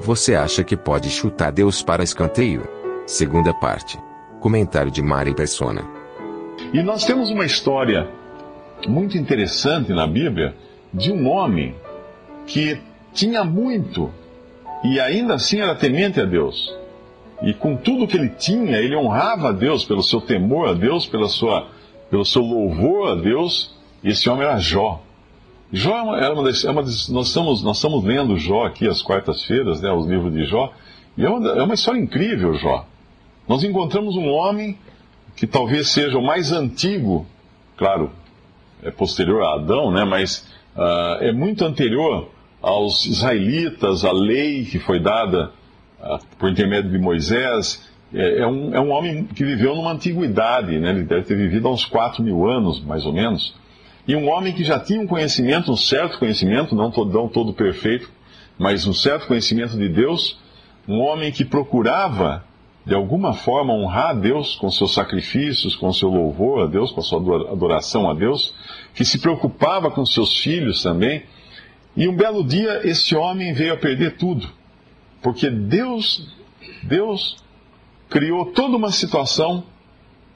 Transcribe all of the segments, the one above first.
Você acha que pode chutar Deus para escanteio? Segunda parte. Comentário de Mari Persona. E nós temos uma história muito interessante na Bíblia de um homem que tinha muito e ainda assim era temente a Deus. E com tudo que ele tinha, ele honrava a Deus pelo seu temor a Deus, pela sua, pelo seu louvor a Deus. Esse homem era Jó. Jó era uma das, é uma das, nós, estamos, nós estamos lendo Jó aqui às quartas-feiras, né, os livros de Jó, e é uma, é uma história incrível, Jó. Nós encontramos um homem que talvez seja o mais antigo, claro, é posterior a Adão, né, mas uh, é muito anterior aos israelitas, a lei que foi dada uh, por intermédio de Moisés. É, é, um, é um homem que viveu numa antiguidade, né, ele deve ter vivido há uns 4 mil anos, mais ou menos. E um homem que já tinha um conhecimento, um certo conhecimento, não todo, não todo perfeito, mas um certo conhecimento de Deus, um homem que procurava, de alguma forma, honrar a Deus com seus sacrifícios, com seu louvor a Deus, com a sua adoração a Deus, que se preocupava com seus filhos também. E um belo dia, esse homem veio a perder tudo, porque Deus, Deus criou toda uma situação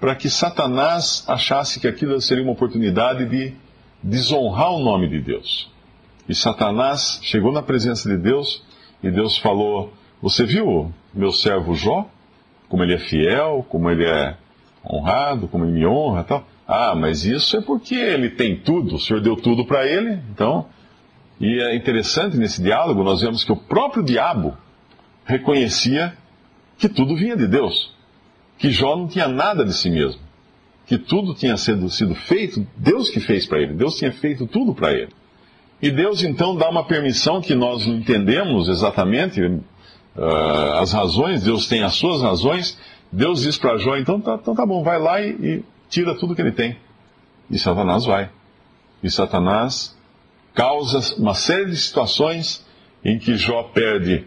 para que Satanás achasse que aquilo seria uma oportunidade de desonrar o nome de Deus. E Satanás chegou na presença de Deus e Deus falou: Você viu meu servo Jó? Como ele é fiel, como ele é honrado, como ele me honra tal. Ah, mas isso é porque ele tem tudo, o Senhor deu tudo para ele, então. E é interessante nesse diálogo, nós vemos que o próprio diabo reconhecia que tudo vinha de Deus que Jó não tinha nada de si mesmo, que tudo tinha sido, sido feito, Deus que fez para ele, Deus tinha feito tudo para ele. E Deus então dá uma permissão que nós não entendemos exatamente uh, as razões, Deus tem as suas razões. Deus diz para Jó: então tá, então tá bom, vai lá e, e tira tudo que ele tem. E Satanás vai. E Satanás causa uma série de situações em que Jó perde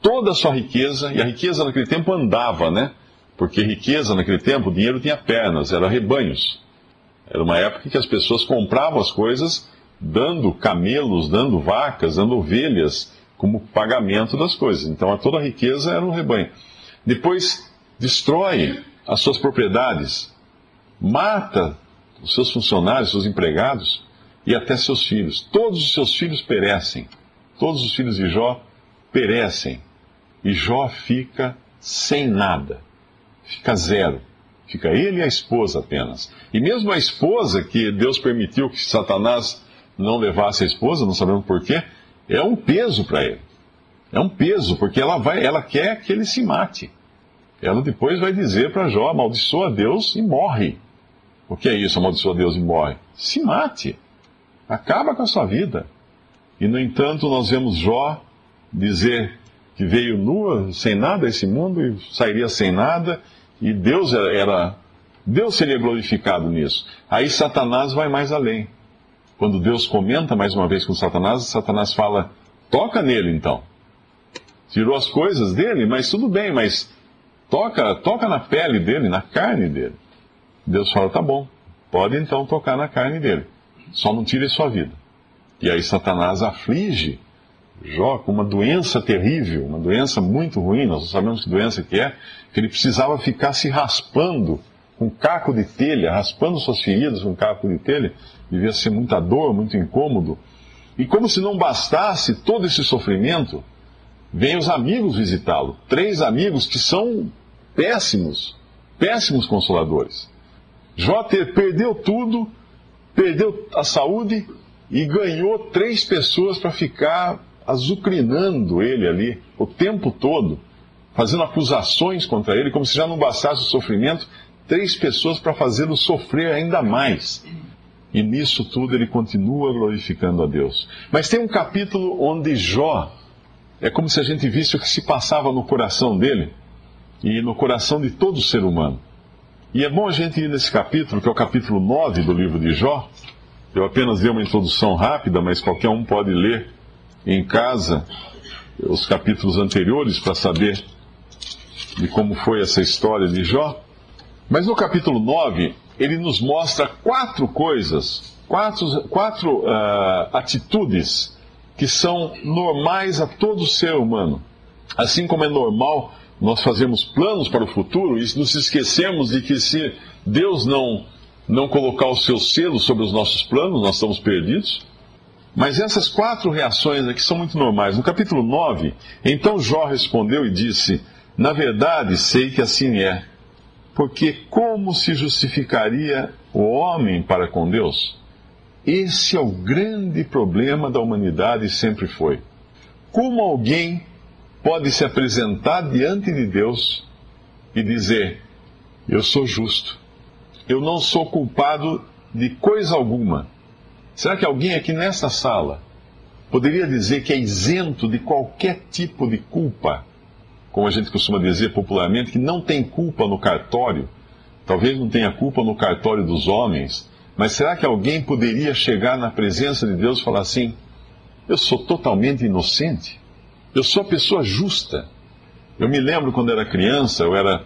toda a sua riqueza, e a riqueza naquele tempo andava, né? Porque riqueza naquele tempo, o dinheiro tinha pernas, era rebanhos. Era uma época que as pessoas compravam as coisas dando camelos, dando vacas, dando ovelhas como pagamento das coisas. Então toda a riqueza era um rebanho. Depois destrói as suas propriedades, mata os seus funcionários, seus empregados e até seus filhos. Todos os seus filhos perecem. Todos os filhos de Jó perecem. E Jó fica sem nada fica zero. Fica ele e a esposa apenas. E mesmo a esposa, que Deus permitiu que Satanás não levasse a esposa, não sabemos porquê, é um peso para ele. É um peso, porque ela, vai, ela quer que ele se mate. Ela depois vai dizer para Jó: amaldiçoa Deus e morre. O que é isso, amaldiçoa Deus e morre? Se mate. Acaba com a sua vida. E no entanto, nós vemos Jó dizer que veio nua, sem nada a esse mundo e sairia sem nada e Deus era. Deus seria glorificado nisso. Aí Satanás vai mais além. Quando Deus comenta mais uma vez com Satanás, Satanás fala: toca nele então. Tirou as coisas dele, mas tudo bem, mas toca, toca na pele dele, na carne dele. Deus fala: tá bom, pode então tocar na carne dele. Só não tire sua vida. E aí Satanás aflige Jó com uma doença terrível, uma doença muito ruim, nós sabemos que doença que é, que ele precisava ficar se raspando com caco de telha, raspando suas feridas com caco de telha, devia ser muita dor, muito incômodo. E como se não bastasse todo esse sofrimento, vêm os amigos visitá-lo. Três amigos que são péssimos, péssimos consoladores. Jó perdeu tudo, perdeu a saúde e ganhou três pessoas para ficar azucrinando ele ali o tempo todo, fazendo acusações contra ele, como se já não bastasse o sofrimento, três pessoas para fazê-lo sofrer ainda mais. E nisso tudo ele continua glorificando a Deus. Mas tem um capítulo onde Jó, é como se a gente visse o que se passava no coração dele e no coração de todo ser humano. E é bom a gente ir nesse capítulo, que é o capítulo 9 do livro de Jó. Eu apenas dei uma introdução rápida, mas qualquer um pode ler em casa os capítulos anteriores para saber de como foi essa história de Jó. Mas no capítulo 9, ele nos mostra quatro coisas, quatro, quatro uh, atitudes que são normais a todo ser humano. Assim como é normal nós fazermos planos para o futuro e nos esquecemos de que se Deus não, não colocar o seu selo sobre os nossos planos, nós estamos perdidos. Mas essas quatro reações aqui são muito normais. No capítulo 9, então Jó respondeu e disse: Na verdade, sei que assim é. Porque como se justificaria o homem para com Deus? Esse é o grande problema da humanidade e sempre foi. Como alguém pode se apresentar diante de Deus e dizer: Eu sou justo, eu não sou culpado de coisa alguma. Será que alguém aqui nesta sala poderia dizer que é isento de qualquer tipo de culpa? Como a gente costuma dizer popularmente, que não tem culpa no cartório. Talvez não tenha culpa no cartório dos homens, mas será que alguém poderia chegar na presença de Deus e falar assim: Eu sou totalmente inocente? Eu sou a pessoa justa. Eu me lembro quando era criança, eu era.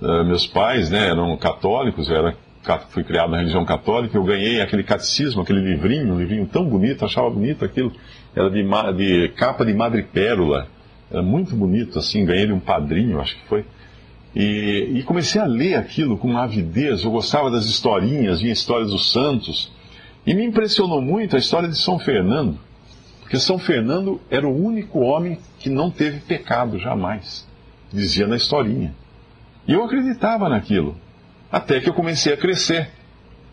Uh, meus pais né, eram católicos, eu era, fui criado na religião católica, eu ganhei aquele catecismo, aquele livrinho, um livrinho tão bonito, achava bonito aquilo. Era de, de capa de madrepérola. Era muito bonito, assim, ganhei de um padrinho, acho que foi. E, e, comecei a ler aquilo com avidez. Eu gostava das historinhas, vinha histórias dos santos. E me impressionou muito a história de São Fernando. Porque São Fernando era o único homem que não teve pecado jamais, dizia na historinha. E eu acreditava naquilo, até que eu comecei a crescer.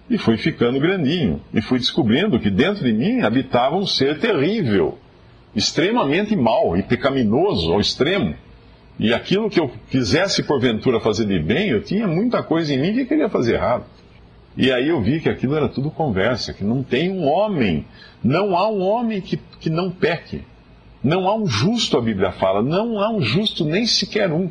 E fui ficando grandinho, e fui descobrindo que dentro de mim habitava um ser terrível, extremamente mau e pecaminoso ao extremo. E aquilo que eu quisesse porventura fazer de bem, eu tinha muita coisa em mim que queria fazer errado. E aí eu vi que aquilo era tudo conversa, que não tem um homem, não há um homem que, que não peque. Não há um justo, a Bíblia fala, não há um justo nem sequer um.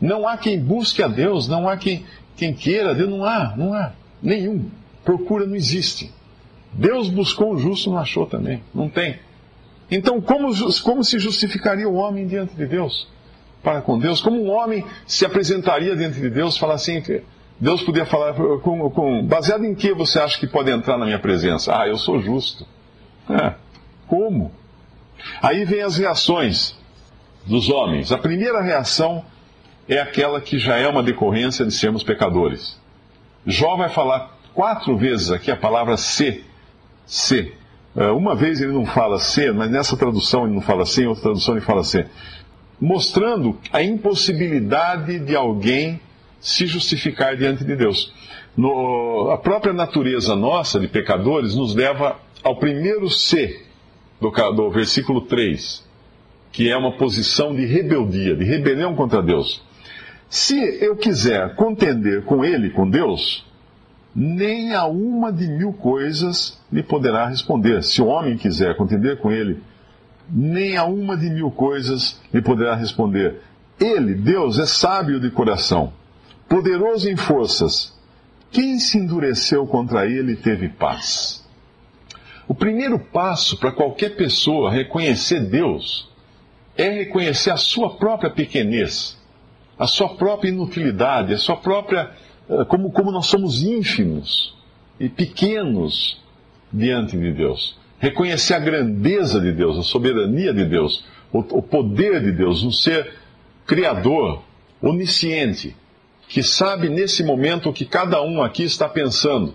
Não há quem busque a Deus, não há quem, quem queira Deus, não há, não há. Nenhum. Procura não existe. Deus buscou o justo, não achou também. Não tem. Então, como, como se justificaria o homem diante de Deus? Para com Deus? Como um homem se apresentaria diante de Deus, falar assim, Deus podia falar, com, com, baseado em que você acha que pode entrar na minha presença? Ah, eu sou justo. É, como? Aí vem as reações dos homens. A primeira reação é aquela que já é uma decorrência de sermos pecadores. Jó vai falar quatro vezes aqui a palavra se. Se. É, uma vez ele não fala se, mas nessa tradução ele não fala se, em outra tradução ele fala se. Mostrando a impossibilidade de alguém se justificar diante de Deus. No, a própria natureza nossa de pecadores nos leva ao primeiro C do, do versículo 3, que é uma posição de rebeldia, de rebelião contra Deus. Se eu quiser contender com ele, com Deus, nem a uma de mil coisas lhe poderá responder. Se o homem quiser contender com ele, nem a uma de mil coisas lhe poderá responder. Ele, Deus, é sábio de coração poderoso em forças, quem se endureceu contra ele teve paz. O primeiro passo para qualquer pessoa reconhecer Deus é reconhecer a sua própria pequenez, a sua própria inutilidade, a sua própria. Eh, como, como nós somos ínfimos e pequenos diante de Deus. Reconhecer a grandeza de Deus, a soberania de Deus, o, o poder de Deus, um ser criador, onisciente que sabe nesse momento o que cada um aqui está pensando.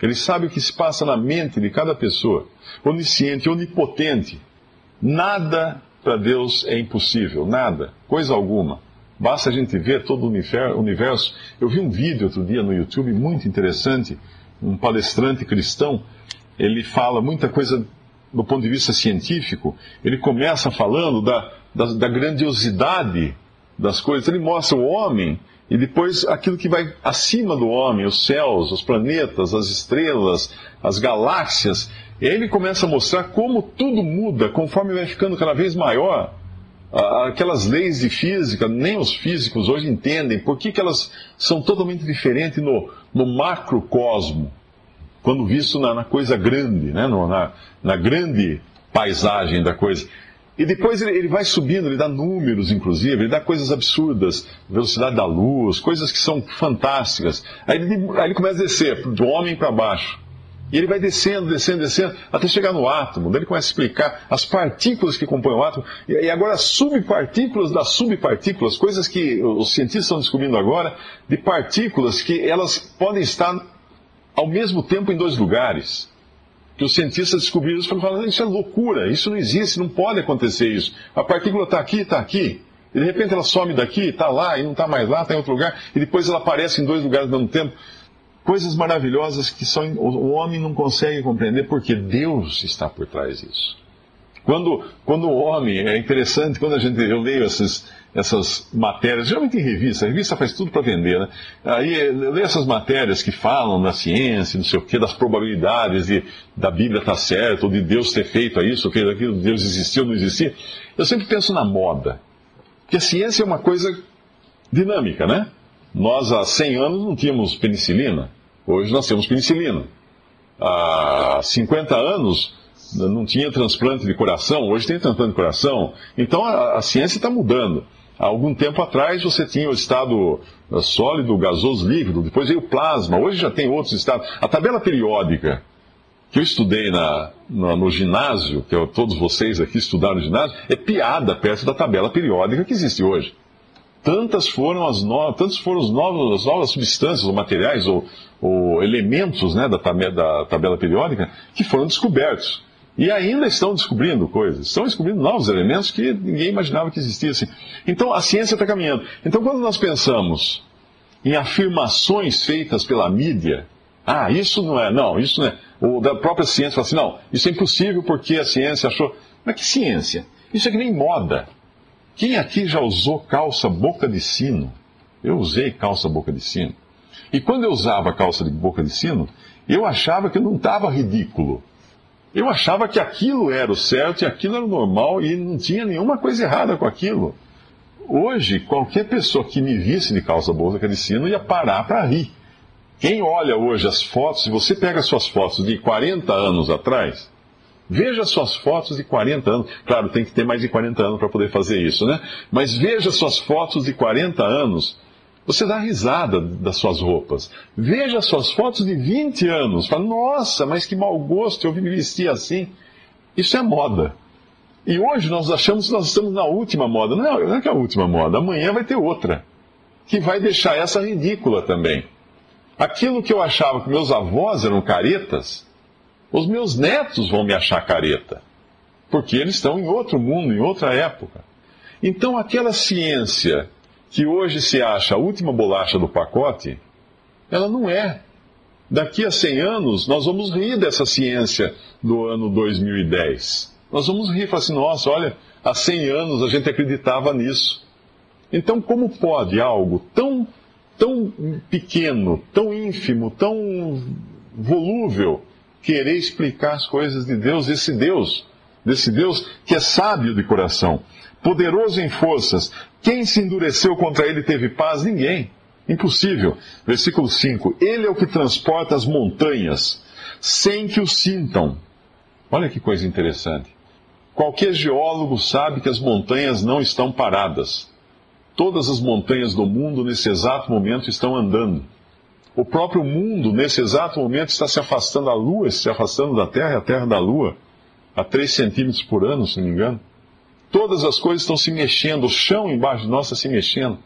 Ele sabe o que se passa na mente de cada pessoa. Onisciente, onipotente. Nada para Deus é impossível, nada, coisa alguma. Basta a gente ver todo o universo. Eu vi um vídeo outro dia no YouTube muito interessante, um palestrante cristão, ele fala muita coisa do ponto de vista científico. Ele começa falando da, da, da grandiosidade das coisas. Ele mostra o homem E depois aquilo que vai acima do homem, os céus, os planetas, as estrelas, as galáxias. Ele começa a mostrar como tudo muda conforme vai ficando cada vez maior. Aquelas leis de física, nem os físicos hoje entendem por que, que elas são totalmente diferentes no, no macrocosmo, quando visto na, na coisa grande, né? No, na, na grande paisagem da coisa. E depois ele, ele, vai subindo, ele dá números, inclusive, ele dá coisas absurdas, velocidade da luz, coisas que são fantásticas. Aí ele, aí ele começa a descer, do homem para baixo. E ele vai descendo, descendo, descendo, até chegar no átomo. Daí ele começa a explicar as partículas que compõem o átomo, e agora as subpartículas das subpartículas, coisas que os cientistas estão descobrindo agora, de partículas que elas podem estar ao mesmo tempo em dois lugares que os cientistas descobriram isso e falaram, isso é loucura, isso não existe, não pode acontecer isso. A partícula está aqui, está aqui. E de repente ela some daqui, está lá e não está mais lá, está em outro lugar, e depois ela aparece em dois lugares ao mesmo tempo. Coisas maravilhosas que só o homem não consegue compreender porque Deus está por trás disso. Quando, quando o homem, é interessante, quando a gente, eu leio esses, essas matérias, geralmente em revista, a revista faz tudo para vender, né? Aí eu leio essas matérias que falam da ciência, não sei o quê, das probabilidades de, da Bíblia estar tá certa, ou de Deus ter feito isso, ou aquilo, Deus existiu ou não existia. Eu sempre penso na moda. Porque a ciência é uma coisa dinâmica, né? Nós há 100 anos não tínhamos penicilina, hoje nós temos penicilina. Há 50 anos não tinha transplante de coração, hoje tem transplante de coração. Então a, a ciência está mudando. Há algum tempo atrás você tinha o estado eh, sólido, gasoso, líquido, depois veio o plasma, hoje já tem outros estados. A tabela periódica que eu estudei na, no ginásio, que eu, todos vocês aqui estudaram no ginásio, é piada perto da tabela periódica que existe hoje. Tantas foram as, no, tantas foram as novas, as novas substâncias, ou materiais, ou, ou elementos né, da, da tabela periódica que foram descobertos. E ainda estão descobrindo coisas, estão descobrindo novos elementos que ninguém imaginava que existissem. Então a ciência está caminhando. Então quando nós pensamos em afirmações feitas pela mídia, ah, isso não é, não, isso não é. Ou da própria ciência fala assim, não, isso é impossível porque a ciência achou. Mas que ciência? Isso é que nem moda. Quem aqui já usou calça boca de sino? Eu usei calça boca de sino. E quando eu usava calça de boca de sino, eu achava que não estava ridículo. Eu achava que aquilo era o certo e aquilo era o normal e não tinha nenhuma coisa errada com aquilo. Hoje, qualquer pessoa que me visse de calça bolsa de sino ia parar para rir. Quem olha hoje as fotos, se você pega suas fotos de 40 anos atrás, veja suas fotos de 40 anos. Claro, tem que ter mais de 40 anos para poder fazer isso, né? Mas veja suas fotos de 40 anos você dá risada das suas roupas. Veja suas fotos de 20 anos. Fala, nossa, mas que mau gosto, eu me vestir assim. Isso é moda. E hoje nós achamos que nós estamos na última moda. Não, não é que é a última moda. Amanhã vai ter outra. Que vai deixar essa ridícula também. Aquilo que eu achava que meus avós eram caretas, os meus netos vão me achar careta. Porque eles estão em outro mundo, em outra época. Então aquela ciência que hoje se acha a última bolacha do pacote, ela não é. Daqui a 100 anos, nós vamos rir dessa ciência do ano 2010. Nós vamos rir e falar assim: nossa, olha, há 100 anos a gente acreditava nisso. Então, como pode algo tão, tão pequeno, tão ínfimo, tão volúvel, querer explicar as coisas de Deus, esse Deus, desse Deus que é sábio de coração, poderoso em forças, quem se endureceu contra ele teve paz? Ninguém. Impossível. Versículo 5: Ele é o que transporta as montanhas, sem que o sintam. Olha que coisa interessante. Qualquer geólogo sabe que as montanhas não estão paradas. Todas as montanhas do mundo, nesse exato momento, estão andando. O próprio mundo, nesse exato momento, está se afastando da Lua, se afastando da Terra, a Terra da Lua, a 3 centímetros por ano, se não me engano. Todas as coisas estão se mexendo, o chão embaixo de nós está se mexendo.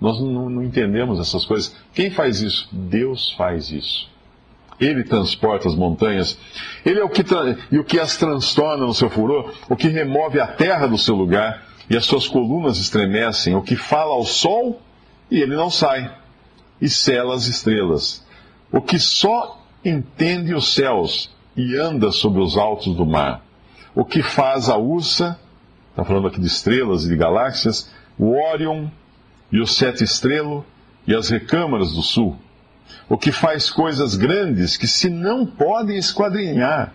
Nós não, não entendemos essas coisas. Quem faz isso? Deus faz isso. Ele transporta as montanhas. Ele é o que e o que as transtorna no seu furor, o que remove a terra do seu lugar e as suas colunas estremecem, o que fala ao sol e ele não sai, e cela as estrelas, o que só entende os céus e anda sobre os altos do mar, o que faz a ursa está falando aqui de estrelas e de galáxias, o Órion e o sete estrelo, e as recâmaras do sul, o que faz coisas grandes que se não podem esquadrinhar,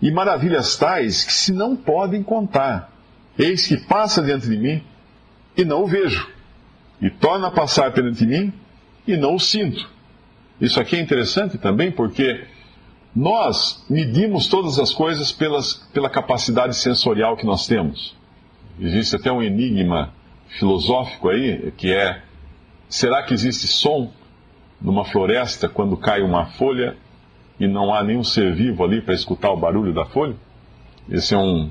e maravilhas tais que se não podem contar. Eis que passa diante de mim e não o vejo, e torna a passar perante mim e não o sinto. Isso aqui é interessante também porque nós medimos todas as coisas pelas, pela capacidade sensorial que nós temos. Existe até um enigma filosófico aí, que é: será que existe som numa floresta quando cai uma folha e não há nenhum ser vivo ali para escutar o barulho da folha? Esse é um,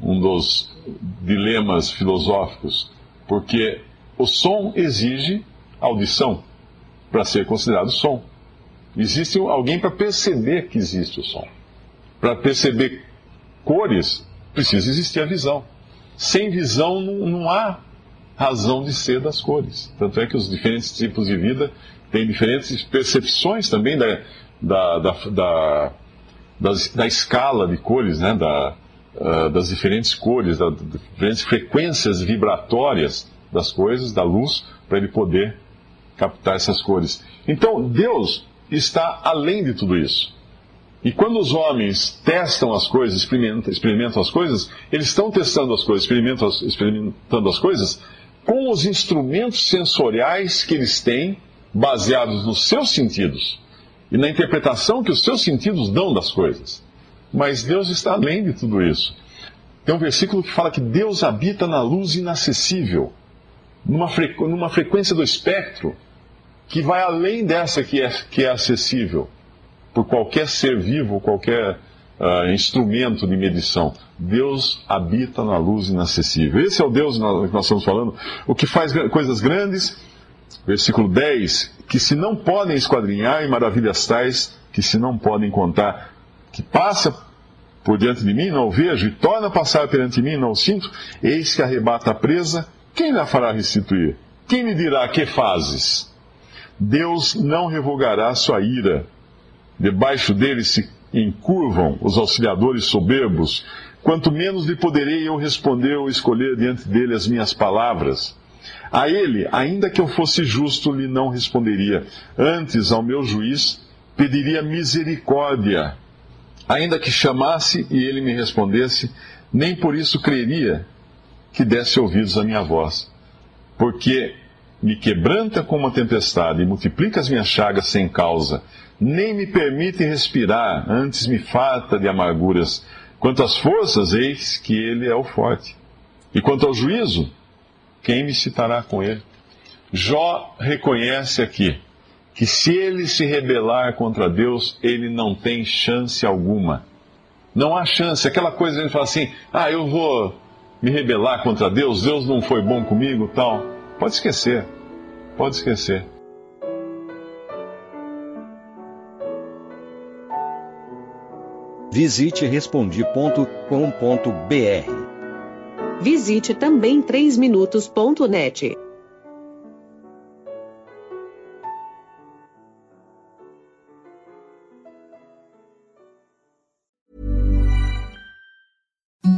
um dos dilemas filosóficos, porque o som exige audição para ser considerado som. Existe alguém para perceber que existe o som. Para perceber cores, precisa existir a visão. Sem visão não, não há razão de ser das cores. Tanto é que os diferentes tipos de vida têm diferentes percepções também da, da, da, da, da escala de cores, né? da, uh, das diferentes cores, das diferentes frequências vibratórias das coisas, da luz, para ele poder captar essas cores. Então, Deus está além de tudo isso. E quando os homens testam as coisas, experimentam, experimentam as coisas, eles estão testando as coisas, experimentam experimentando as coisas com os instrumentos sensoriais que eles têm, baseados nos seus sentidos e na interpretação que os seus sentidos dão das coisas. Mas Deus está além de tudo isso. Tem um versículo que fala que Deus habita na luz inacessível, numa, frequ... numa frequência do espectro que vai além dessa que é, que é acessível por qualquer ser vivo, qualquer uh, instrumento de medição. Deus habita na luz inacessível. Esse é o Deus que nós estamos falando, o que faz coisas grandes, versículo 10, que se não podem esquadrinhar e maravilhas tais que se não podem contar, que passa por diante de mim, não o vejo, e torna a passar perante mim, não o sinto, eis que arrebata a presa, quem lhe fará restituir? Quem me dirá que fazes? Deus não revogará sua ira. Debaixo dele se encurvam os auxiliadores soberbos. Quanto menos lhe poderei eu responder ou escolher diante dele as minhas palavras. A ele, ainda que eu fosse justo, lhe não responderia. Antes, ao meu juiz, pediria misericórdia. Ainda que chamasse e ele me respondesse, nem por isso creria que desse ouvidos à minha voz. Porque me quebranta como uma tempestade e multiplica as minhas chagas sem causa. Nem me permite respirar, antes me farta de amarguras. Quanto às forças, eis que ele é o forte. E quanto ao juízo, quem me citará com ele? Jó reconhece aqui que se ele se rebelar contra Deus, ele não tem chance alguma. Não há chance. Aquela coisa ele fala assim: ah, eu vou me rebelar contra Deus, Deus não foi bom comigo, tal. Pode esquecer. Pode esquecer. Visite respondi.com.br. Visite também 3minutos.net.